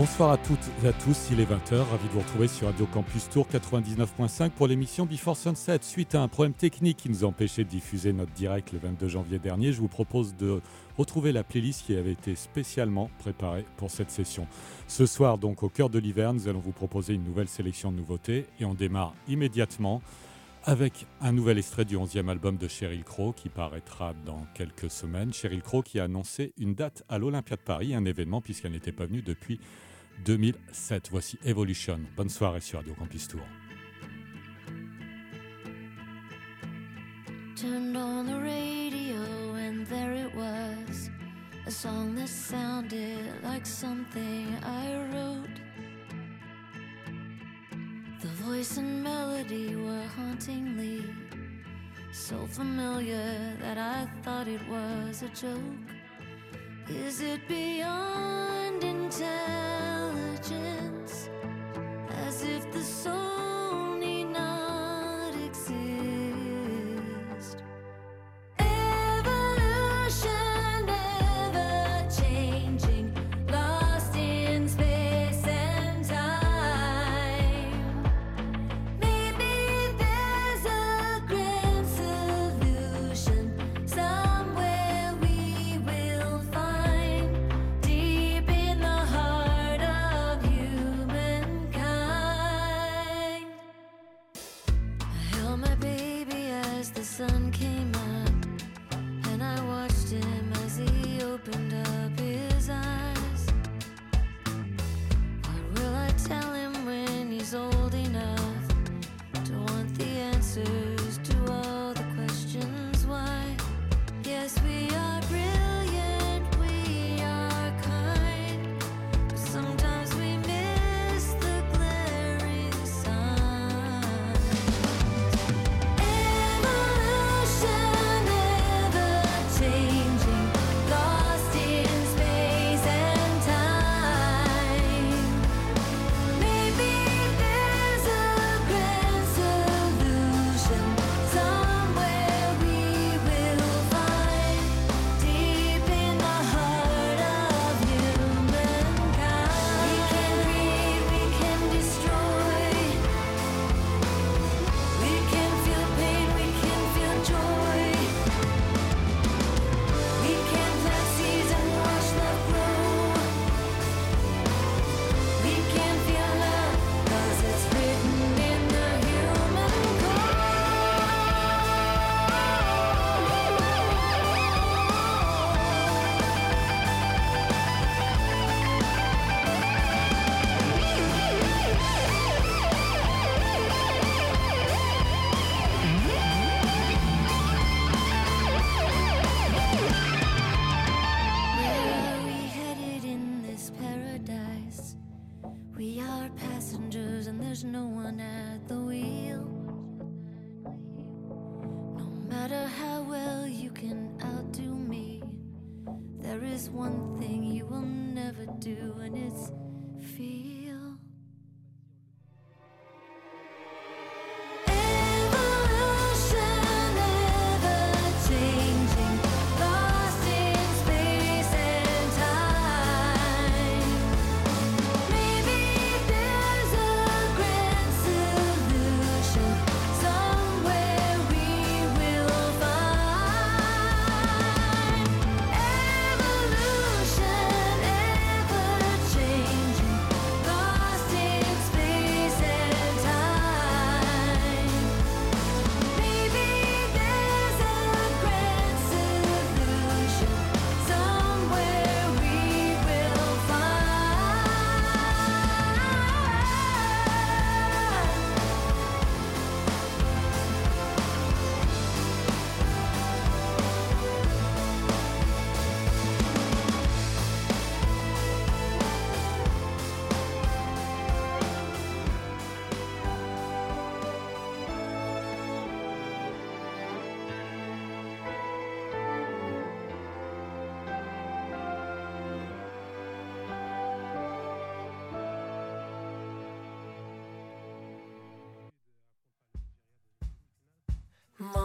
Bonsoir à toutes et à tous, il est 20h, ravi de vous retrouver sur Radio Campus Tour 99.5 pour l'émission Before Sunset. Suite à un problème technique qui nous a empêché de diffuser notre direct le 22 janvier dernier, je vous propose de retrouver la playlist qui avait été spécialement préparée pour cette session. Ce soir, donc au cœur de l'hiver, nous allons vous proposer une nouvelle sélection de nouveautés et on démarre immédiatement avec un nouvel extrait du 11e album de Cheryl Crow qui paraîtra dans quelques semaines. Cheryl Crow qui a annoncé une date à l'Olympia de Paris, un événement puisqu'elle n'était pas venue depuis 2007. Voici Evolution. Bonne soirée sur Radio Campus Tour. Turned on the radio and there it was. A song that sounded like something I wrote. The voice and melody were hauntingly so familiar that I thought it was a joke. Is it beyond As if the soul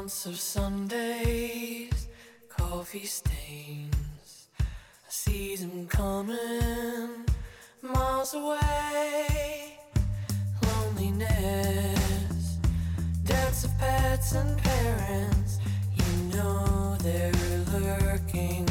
Months of Sundays, coffee stains. I see them coming, miles away. Loneliness, deaths of pets and parents. You know they're lurking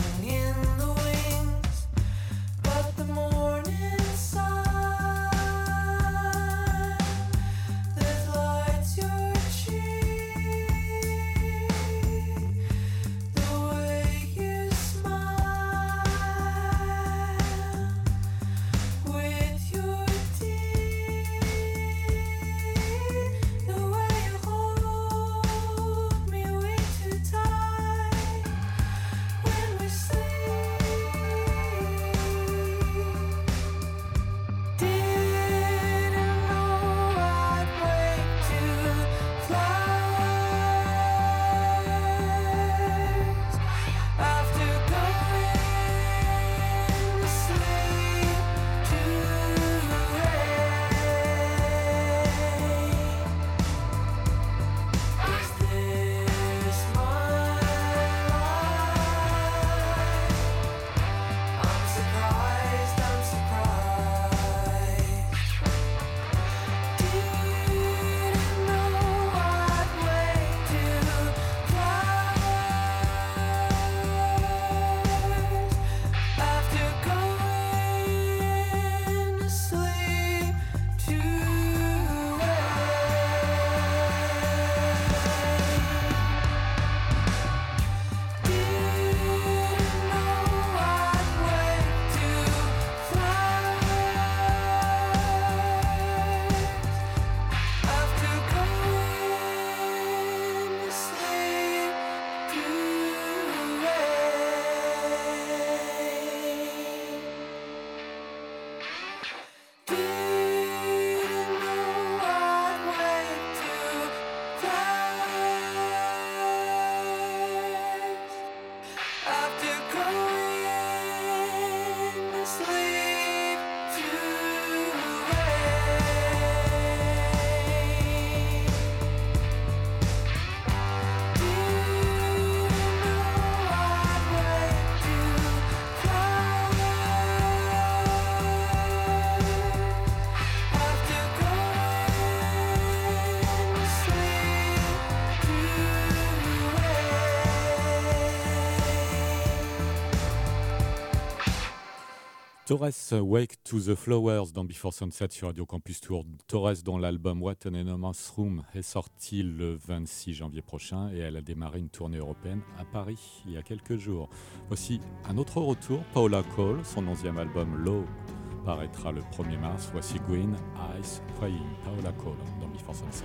Torres, Wake to the Flowers dans Before Sunset sur Radio Campus Tour. Torres, dont l'album What an Enormous Room est sorti le 26 janvier prochain et elle a démarré une tournée européenne à Paris il y a quelques jours. Voici un autre retour, Paula Cole, son onzième album Low paraîtra le 1er mars. Voici Green Eyes Praying, Paula Cole dans Before Sunset.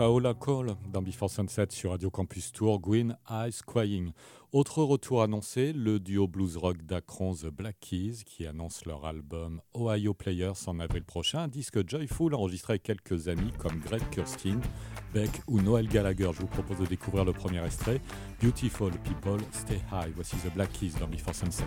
Paola Cole dans Before Sunset sur Radio Campus Tour, Green Eyes Crying. Autre retour annoncé, le duo blues rock d'Akron The Black Keys qui annonce leur album Ohio Players en avril prochain, disque joyful enregistré avec quelques amis comme Greg Kurstin, Beck ou Noel Gallagher. Je vous propose de découvrir le premier extrait, Beautiful People Stay High. Voici The Black Keys dans Before Sunset.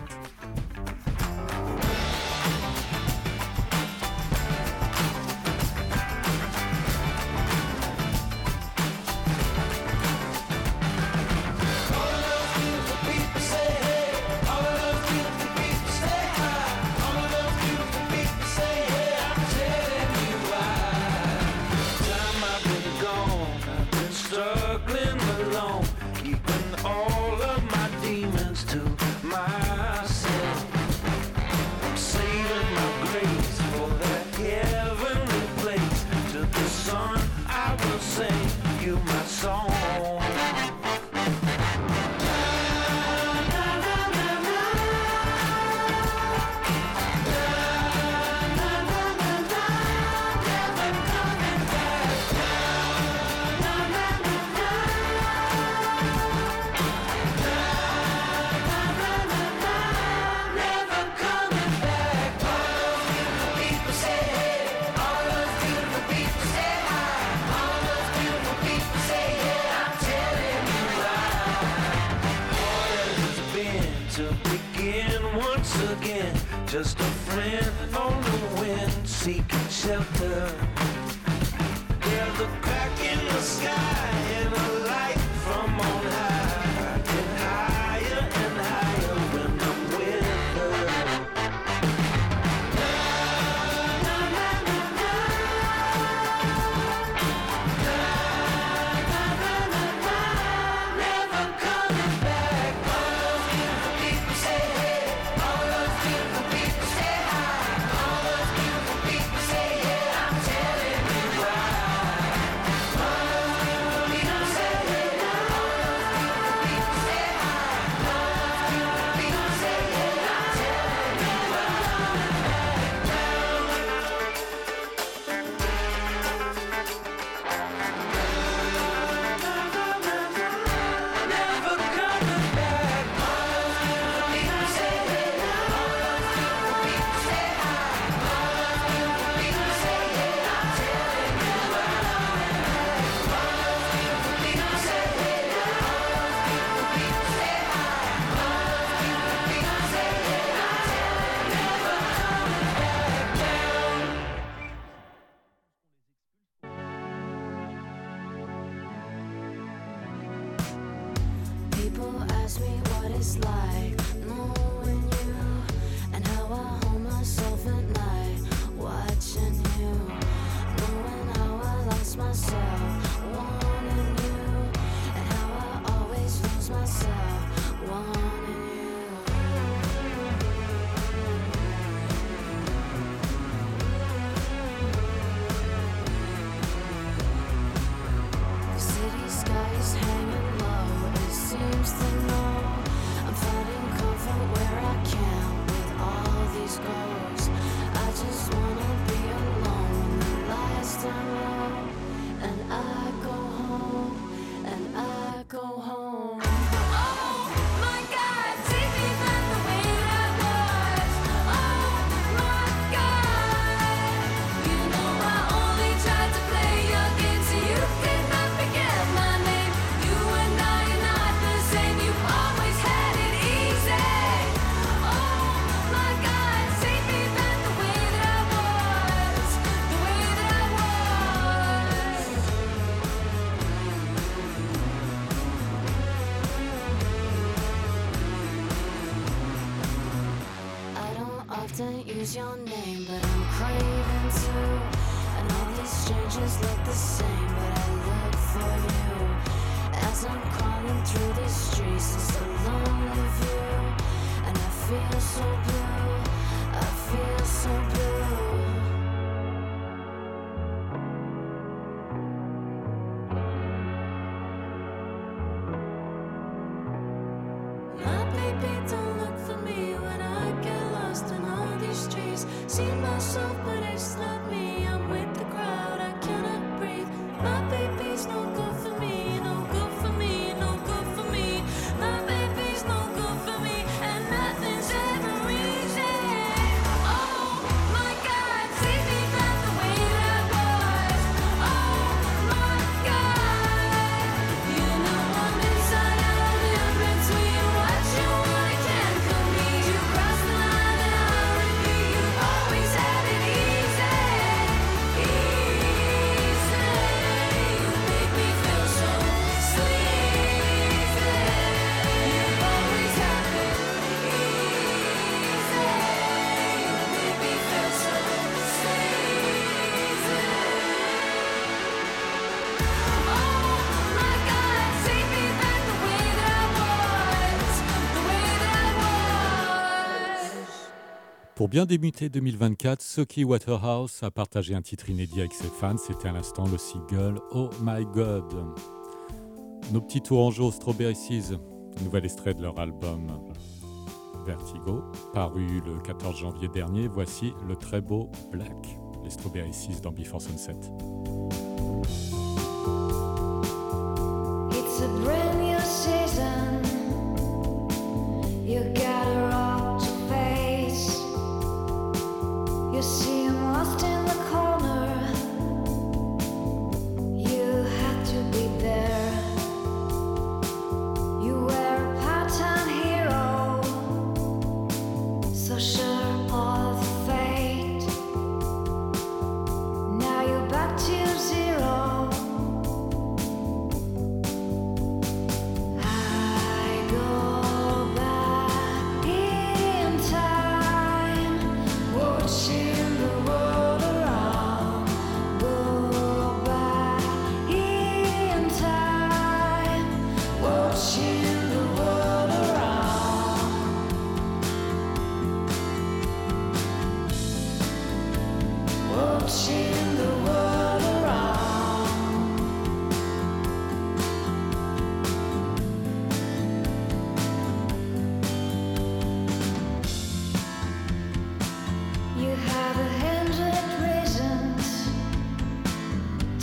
Pour bien débuter 2024, Socky Waterhouse a partagé un titre inédit avec ses fans. C'était à l'instant le single Oh My God. Nos petits tourangeaux Strawberry Seas, nouvel extrait de leur album Vertigo, paru le 14 janvier dernier. Voici le très beau Black, les Strawberry Seas dans Before Sunset.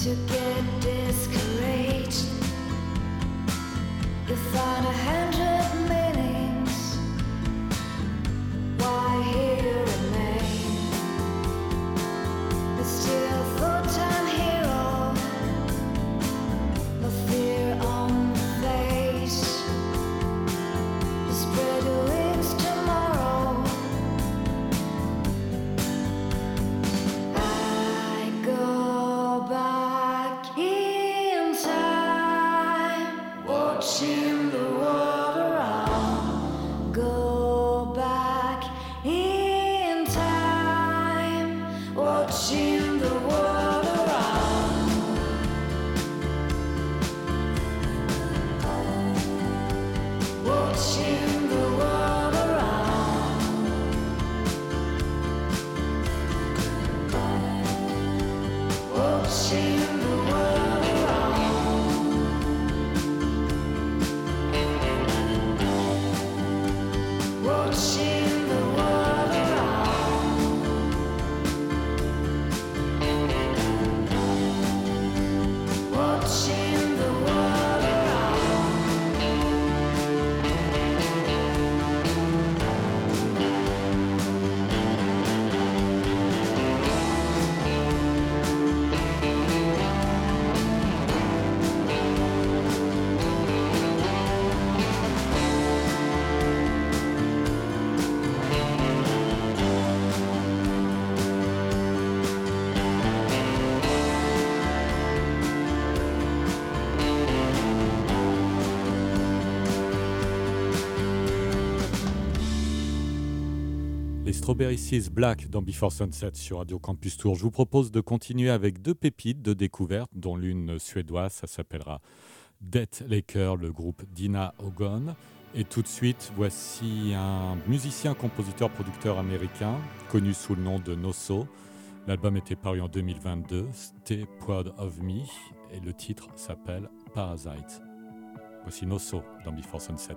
together. Strawberry Seas Black dans Before Sunset sur Radio Campus Tour. Je vous propose de continuer avec deux pépites de découverte, dont l'une suédoise, ça s'appellera Death Laker, le groupe Dina Ogon. Et tout de suite, voici un musicien, compositeur, producteur américain, connu sous le nom de Nosso. L'album était paru en 2022, Stay Proud of Me, et le titre s'appelle Parasite. Voici Nosso dans Before Sunset.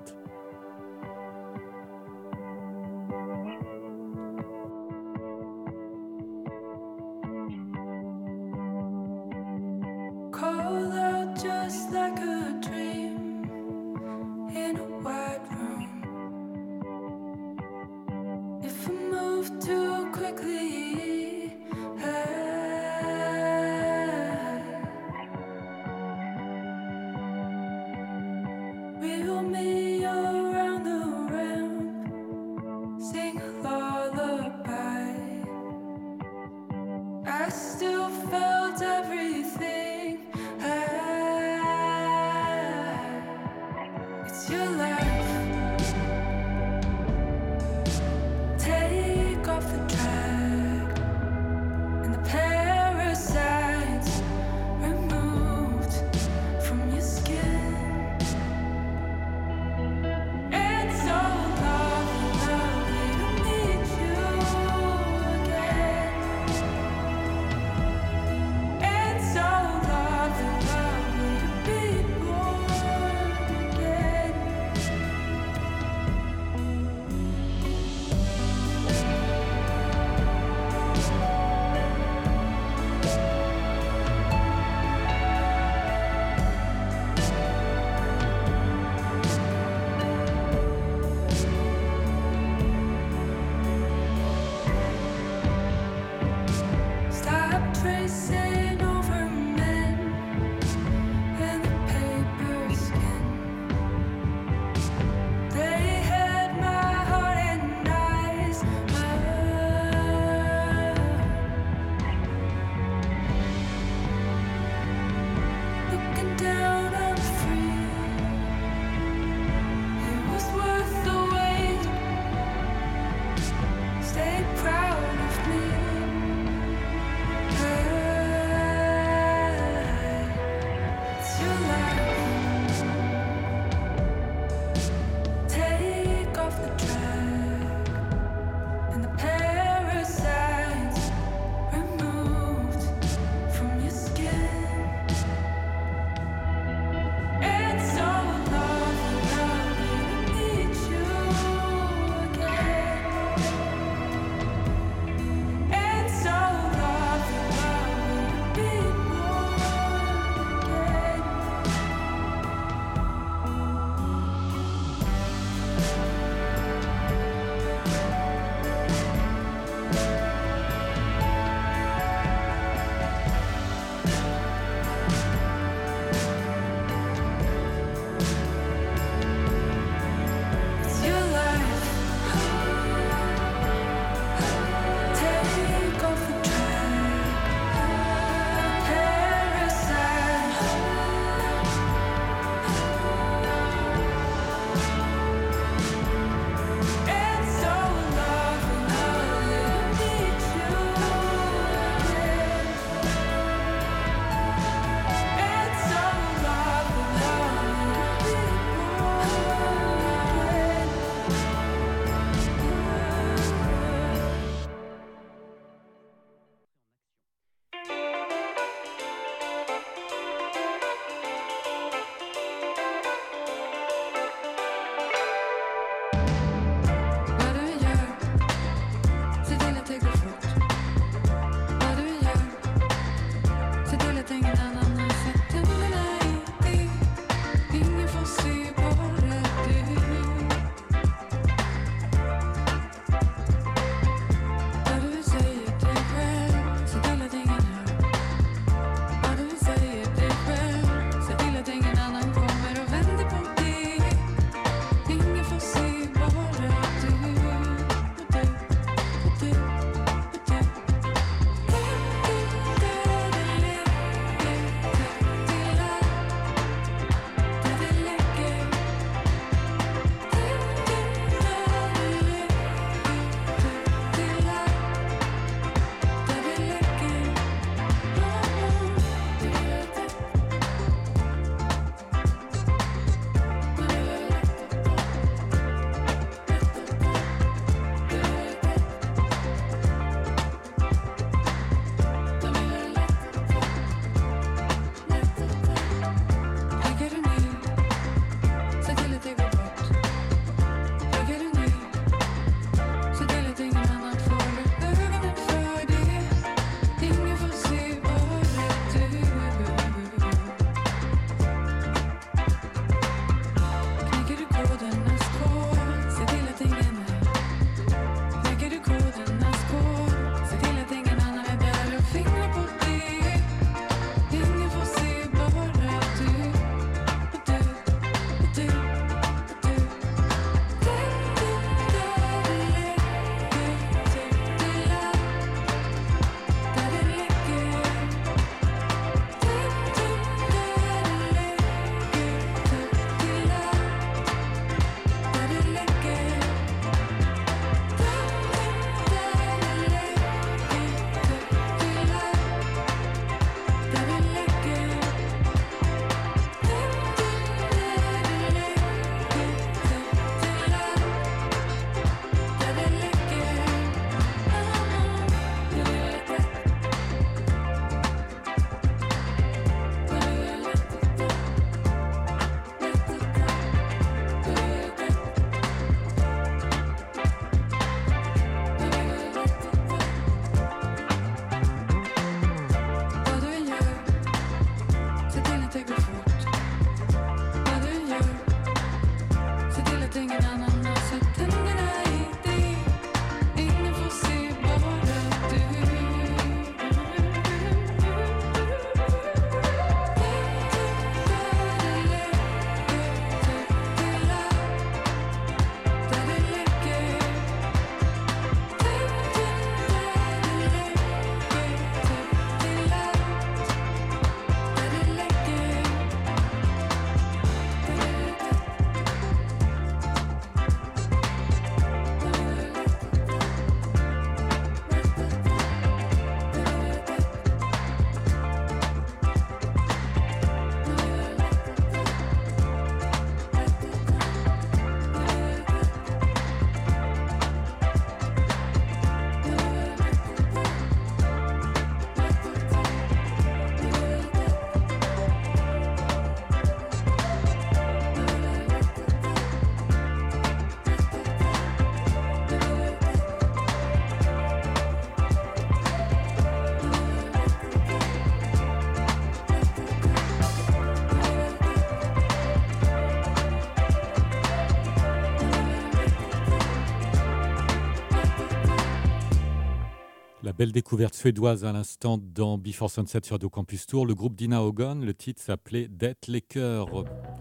Belle découverte suédoise à l'instant dans Before Sunset sur Radio Campus Tour. Le groupe Dina Hogan, le titre s'appelait Det Laker.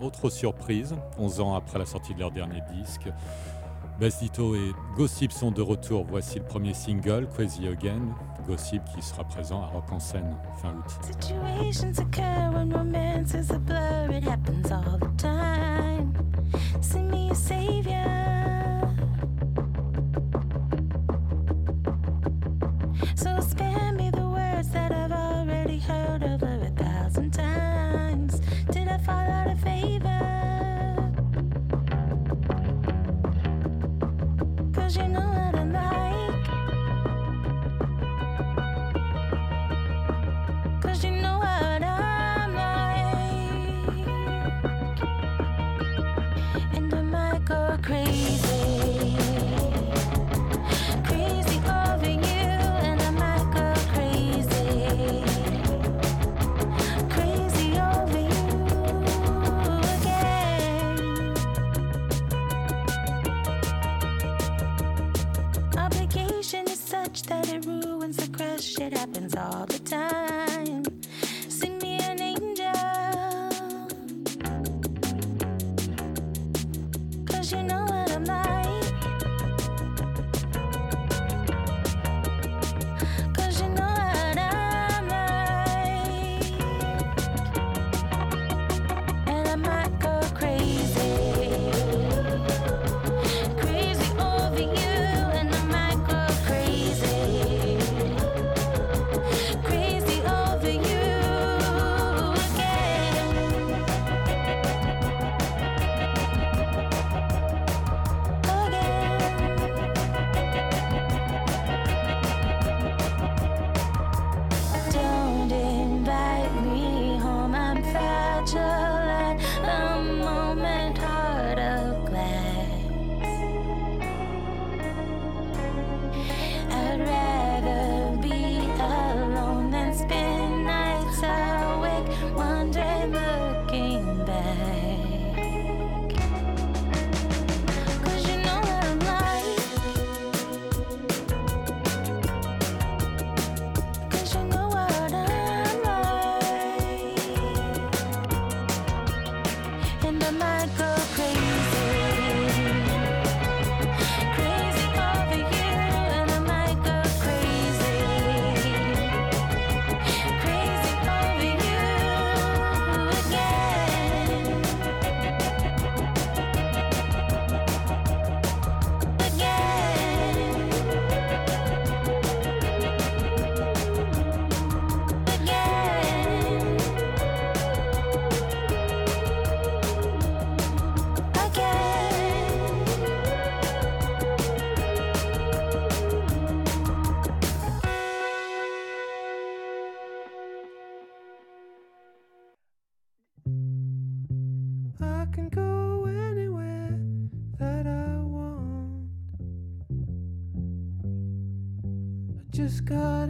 Autre surprise, 11 ans après la sortie de leur dernier disque. Bassito et Gossip sont de retour. Voici le premier single, Crazy Again. Gossip qui sera présent à Rock en scène fin août. So spare me the words that I've already heard over a thousand times. Did I fall out of favor? Cause you know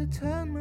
turn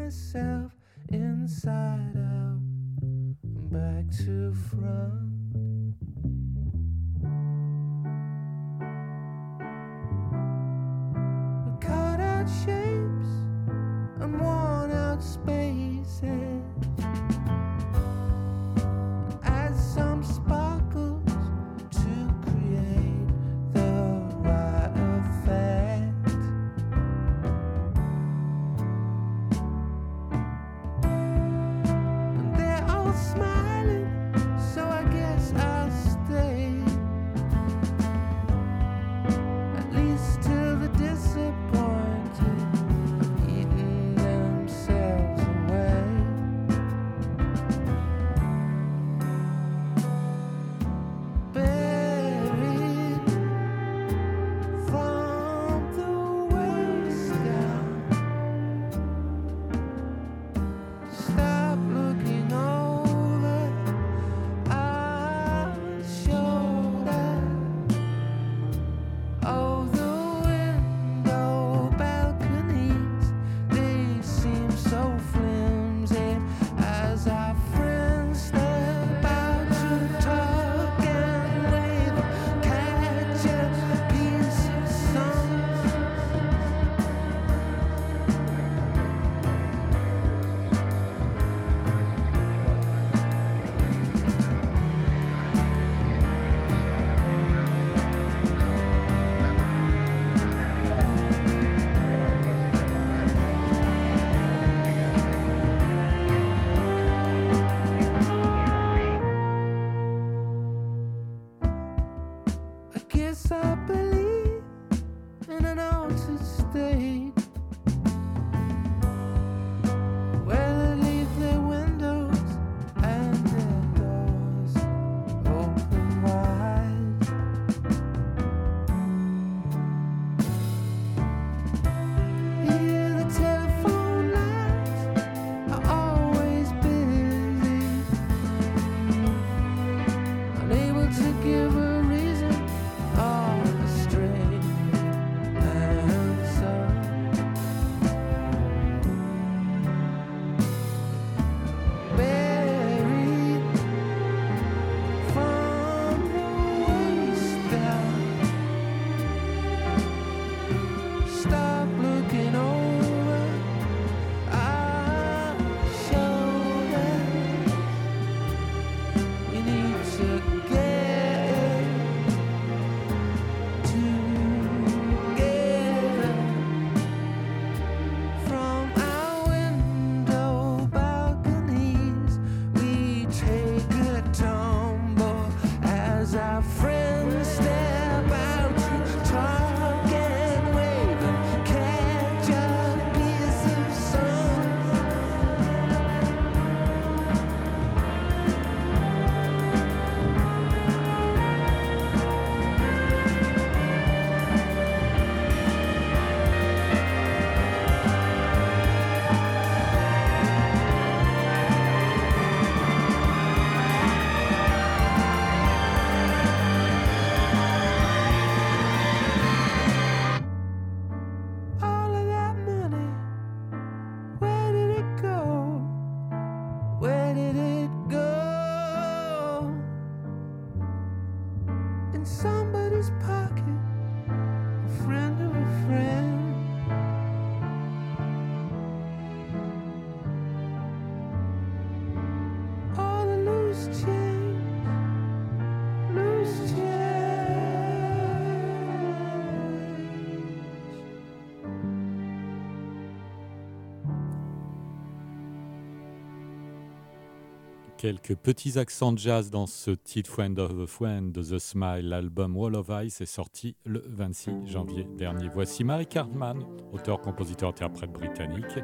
quelques petits accents de jazz dans ce titre Friend of a Friend The Smile. L'album Wall of Ice est sorti le 26 janvier dernier. Voici Mary Cartman, auteur, compositeur, interprète britannique.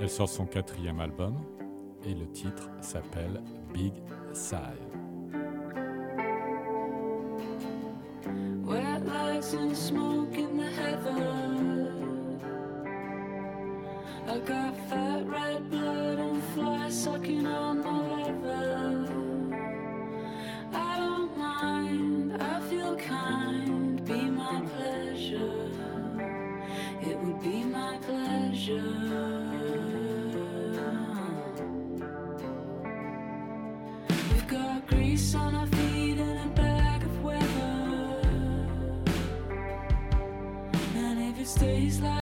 Elle sort son quatrième album et le titre s'appelle Big Sigh. stays like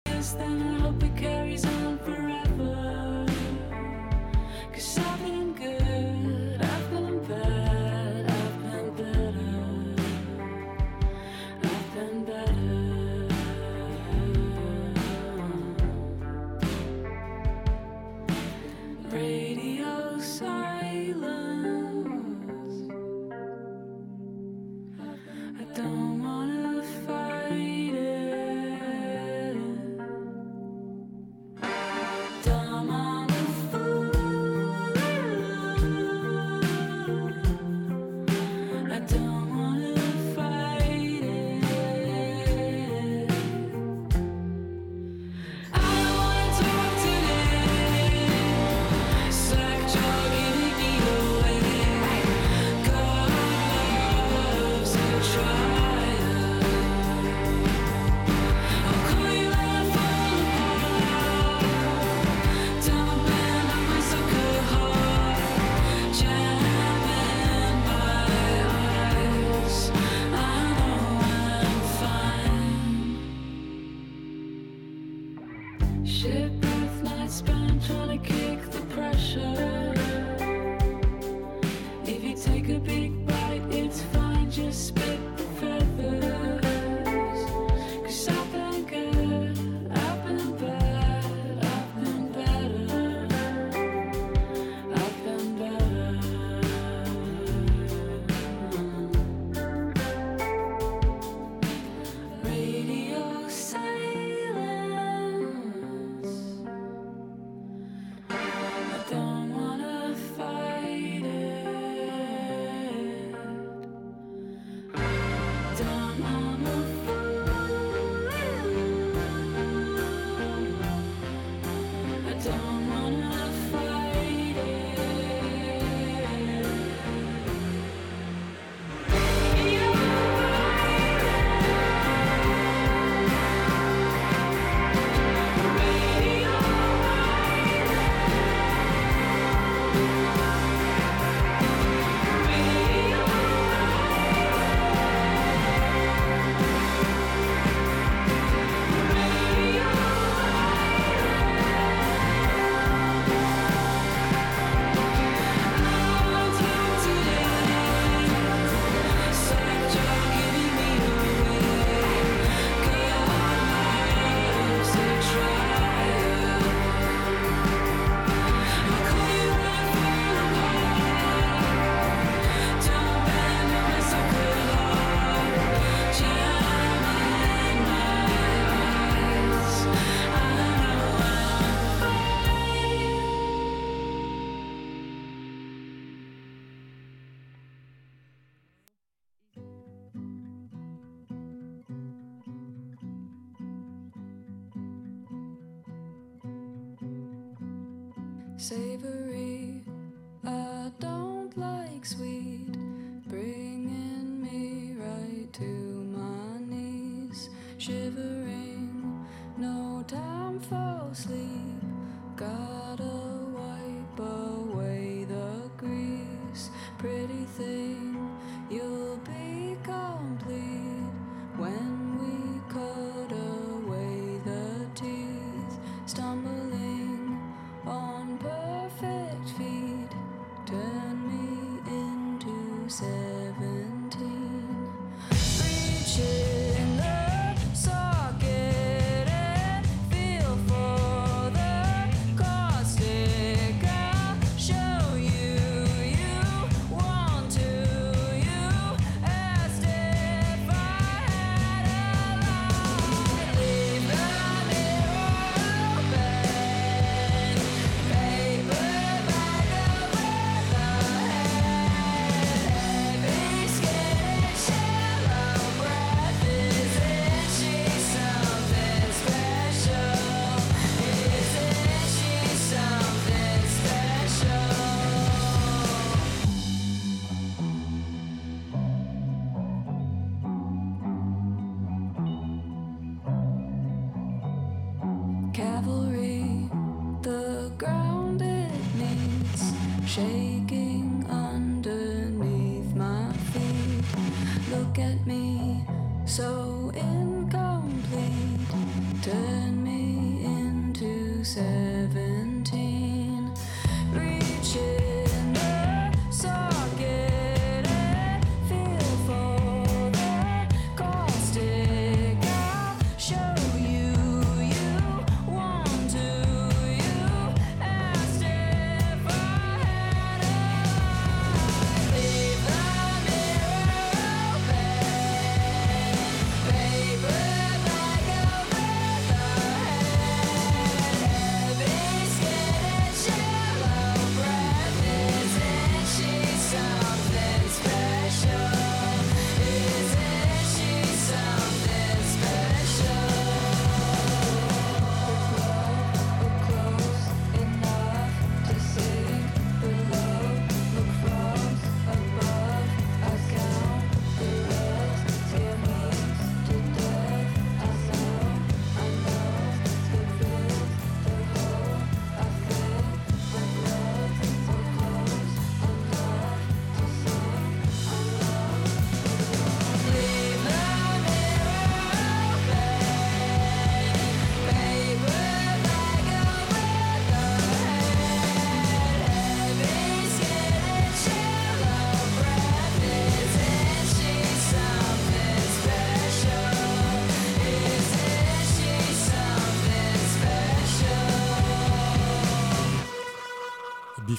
这。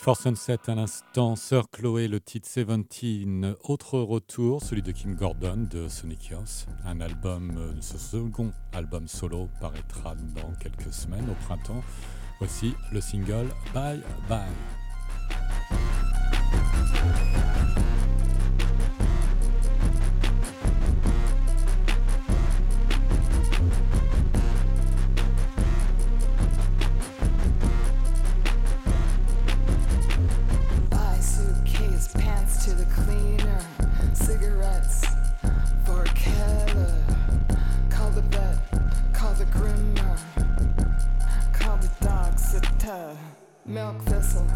Before Sunset à l'instant, Sœur Chloé, le titre 17. Autre retour, celui de Kim Gordon de Sonic Youth. Un album, euh, ce second album solo paraîtra dans quelques semaines au printemps. Voici le single Bye Bye. To the cleaner, cigarettes for Keller. Call the vet, call the grimmer, call the dog sitter. Milk thistle,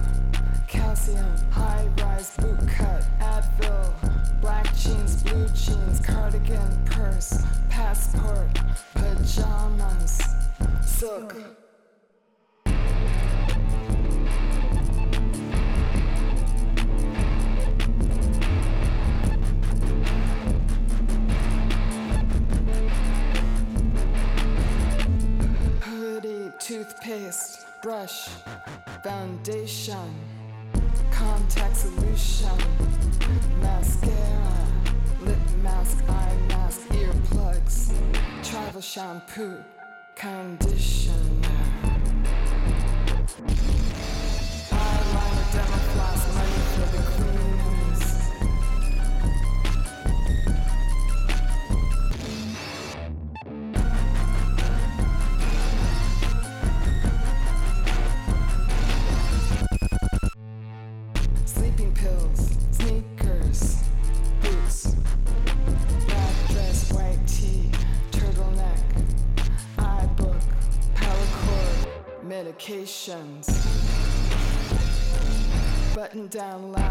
calcium, high rise boot cut, Advil, black jeans, blue jeans, cardigan, purse, passport, pajamas, silk. Toothpaste, brush, foundation, contact solution, mascara, lip mask, eye mask, earplugs, travel shampoo, conditioner. Eyeliner, demo down low.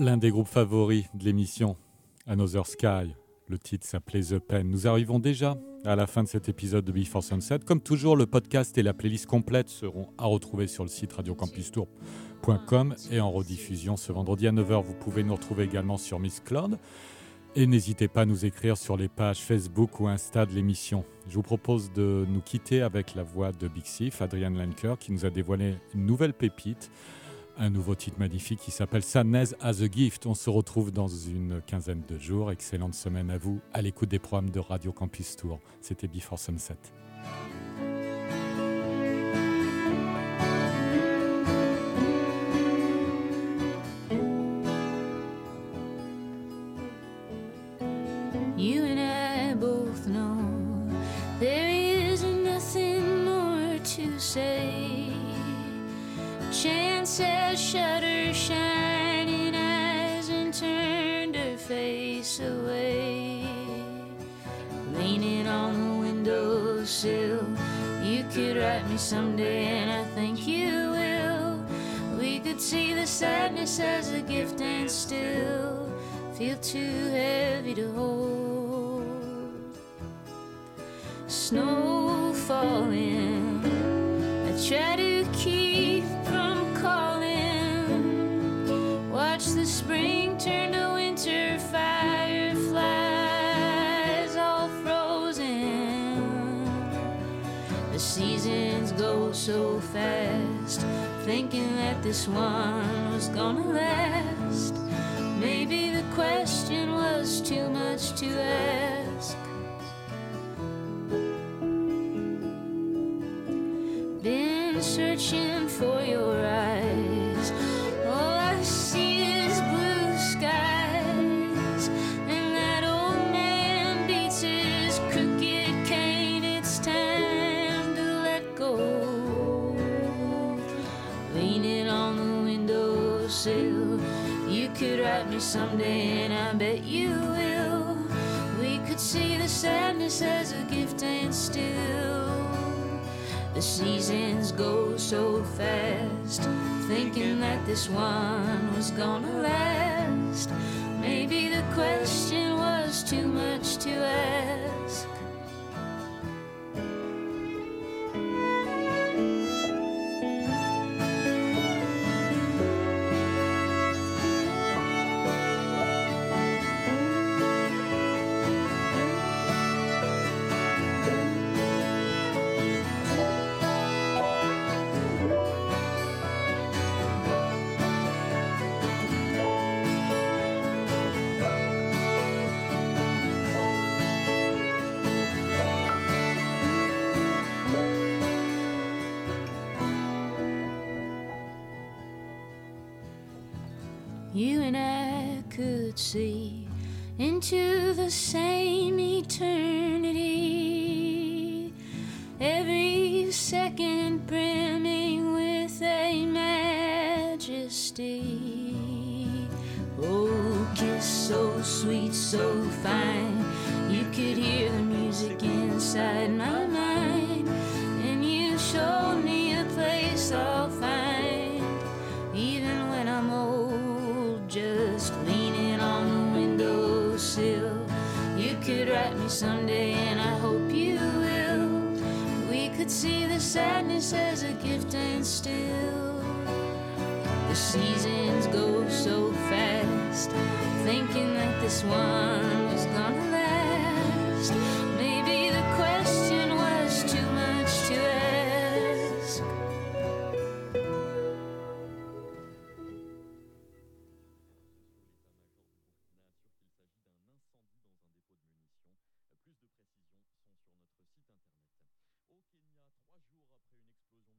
L'un des groupes favoris de l'émission, Another Sky. Le titre s'appelait The Pen. Nous arrivons déjà à la fin de cet épisode de Before Sunset. Comme toujours, le podcast et la playlist complète seront à retrouver sur le site radiocampustour.com et en rediffusion ce vendredi à 9h. Vous pouvez nous retrouver également sur Miss Cloud. Et n'hésitez pas à nous écrire sur les pages Facebook ou Insta de l'émission. Je vous propose de nous quitter avec la voix de Big Sif, Adrian Lenker, qui nous a dévoilé une nouvelle pépite, un nouveau titre magnifique qui s'appelle Sadness as a Gift. On se retrouve dans une quinzaine de jours. Excellente semaine à vous, à l'écoute des programmes de Radio Campus Tour. C'était Before Sunset. Chance has shut shining eyes and turned her face away. Leaning on the windowsill, you could write me someday, and I think you will. We could see the sadness as a gift and still feel too heavy to hold. Snow falling, I try to fast, thinking that this one was gonna last. Maybe the question was too much to ask. Someday, and I bet you will. We could see the sadness as a gift and still. The seasons go so fast, thinking that this one was gonna last. Maybe the question was too much to ask. And I could see into the same eternity. Every second brimming with a majesty. Oh, kiss so sweet, so fine. Someday, and I hope you will. We could see the sadness as a gift and still. The seasons go so fast,